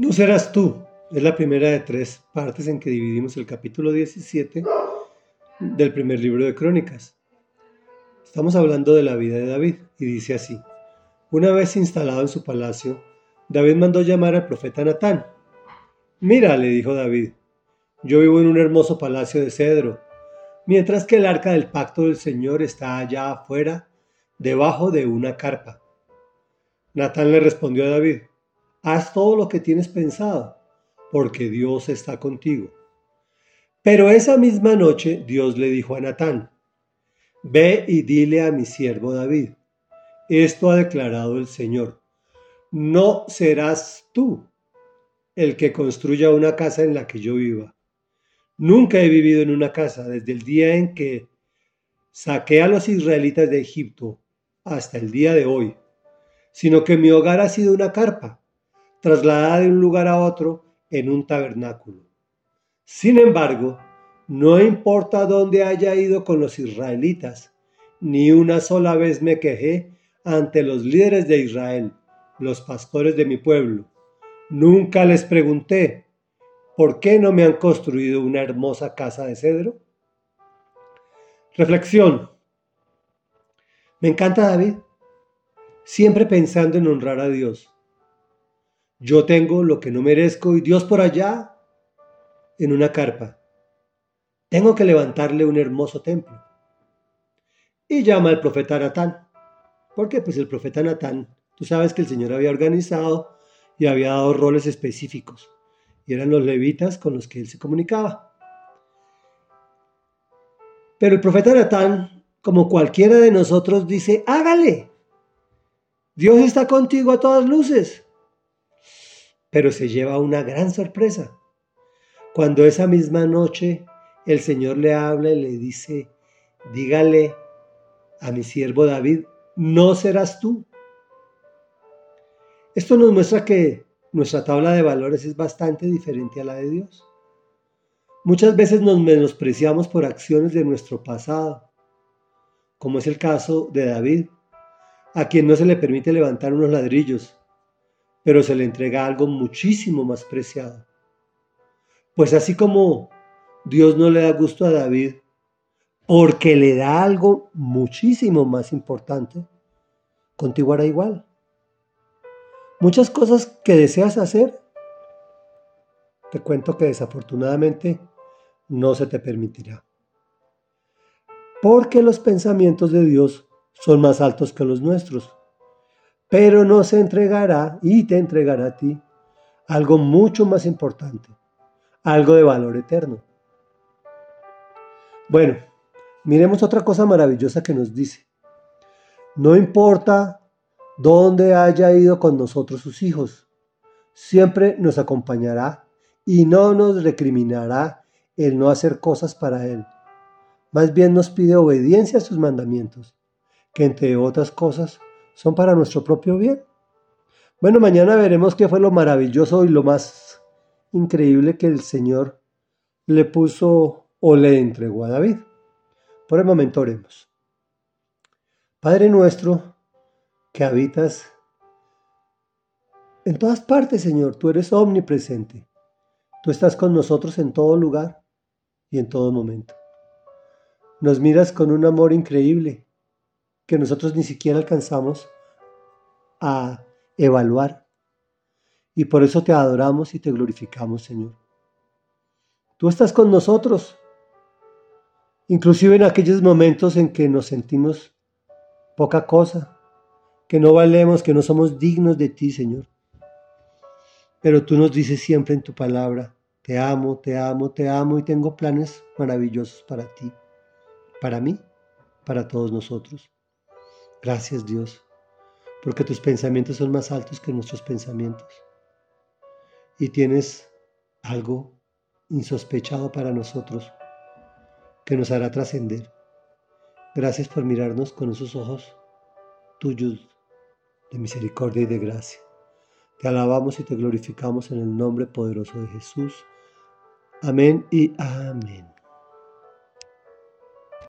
No serás tú. Es la primera de tres partes en que dividimos el capítulo 17 del primer libro de Crónicas. Estamos hablando de la vida de David y dice así. Una vez instalado en su palacio, David mandó llamar al profeta Natán. Mira, le dijo David, yo vivo en un hermoso palacio de cedro, mientras que el arca del pacto del Señor está allá afuera, debajo de una carpa. Natán le respondió a David, haz todo lo que tienes pensado, porque Dios está contigo. Pero esa misma noche Dios le dijo a Natán, Ve y dile a mi siervo David, esto ha declarado el Señor, no serás tú el que construya una casa en la que yo viva. Nunca he vivido en una casa desde el día en que saqué a los israelitas de Egipto hasta el día de hoy, sino que mi hogar ha sido una carpa trasladada de un lugar a otro en un tabernáculo. Sin embargo, no importa dónde haya ido con los israelitas, ni una sola vez me quejé ante los líderes de Israel, los pastores de mi pueblo. Nunca les pregunté, ¿por qué no me han construido una hermosa casa de cedro? Reflexión. Me encanta David, siempre pensando en honrar a Dios. Yo tengo lo que no merezco y Dios por allá en una carpa. Tengo que levantarle un hermoso templo. Y llama al profeta Natán. Porque pues el profeta Natán, tú sabes que el Señor había organizado y había dado roles específicos. Y eran los levitas con los que él se comunicaba. Pero el profeta Natán, como cualquiera de nosotros, dice, hágale. Dios está contigo a todas luces pero se lleva una gran sorpresa. Cuando esa misma noche el Señor le habla y le dice, dígale a mi siervo David, no serás tú. Esto nos muestra que nuestra tabla de valores es bastante diferente a la de Dios. Muchas veces nos menospreciamos por acciones de nuestro pasado, como es el caso de David, a quien no se le permite levantar unos ladrillos, pero se le entrega algo muchísimo más preciado. Pues así como Dios no le da gusto a David porque le da algo muchísimo más importante, contigo hará igual. Muchas cosas que deseas hacer, te cuento que desafortunadamente no se te permitirá. Porque los pensamientos de Dios son más altos que los nuestros pero nos entregará y te entregará a ti algo mucho más importante, algo de valor eterno. Bueno, miremos otra cosa maravillosa que nos dice. No importa dónde haya ido con nosotros sus hijos, siempre nos acompañará y no nos recriminará el no hacer cosas para Él. Más bien nos pide obediencia a sus mandamientos, que entre otras cosas son para nuestro propio bien. Bueno, mañana veremos qué fue lo maravilloso y lo más increíble que el Señor le puso o le entregó a David. Por el momento oremos. Padre nuestro, que habitas en todas partes, Señor, tú eres omnipresente. Tú estás con nosotros en todo lugar y en todo momento. Nos miras con un amor increíble que nosotros ni siquiera alcanzamos a evaluar. Y por eso te adoramos y te glorificamos, Señor. Tú estás con nosotros, inclusive en aquellos momentos en que nos sentimos poca cosa, que no valemos, que no somos dignos de ti, Señor. Pero tú nos dices siempre en tu palabra, te amo, te amo, te amo y tengo planes maravillosos para ti, para mí, para todos nosotros. Gracias Dios, porque tus pensamientos son más altos que nuestros pensamientos. Y tienes algo insospechado para nosotros que nos hará trascender. Gracias por mirarnos con esos ojos tuyos de misericordia y de gracia. Te alabamos y te glorificamos en el nombre poderoso de Jesús. Amén y amén.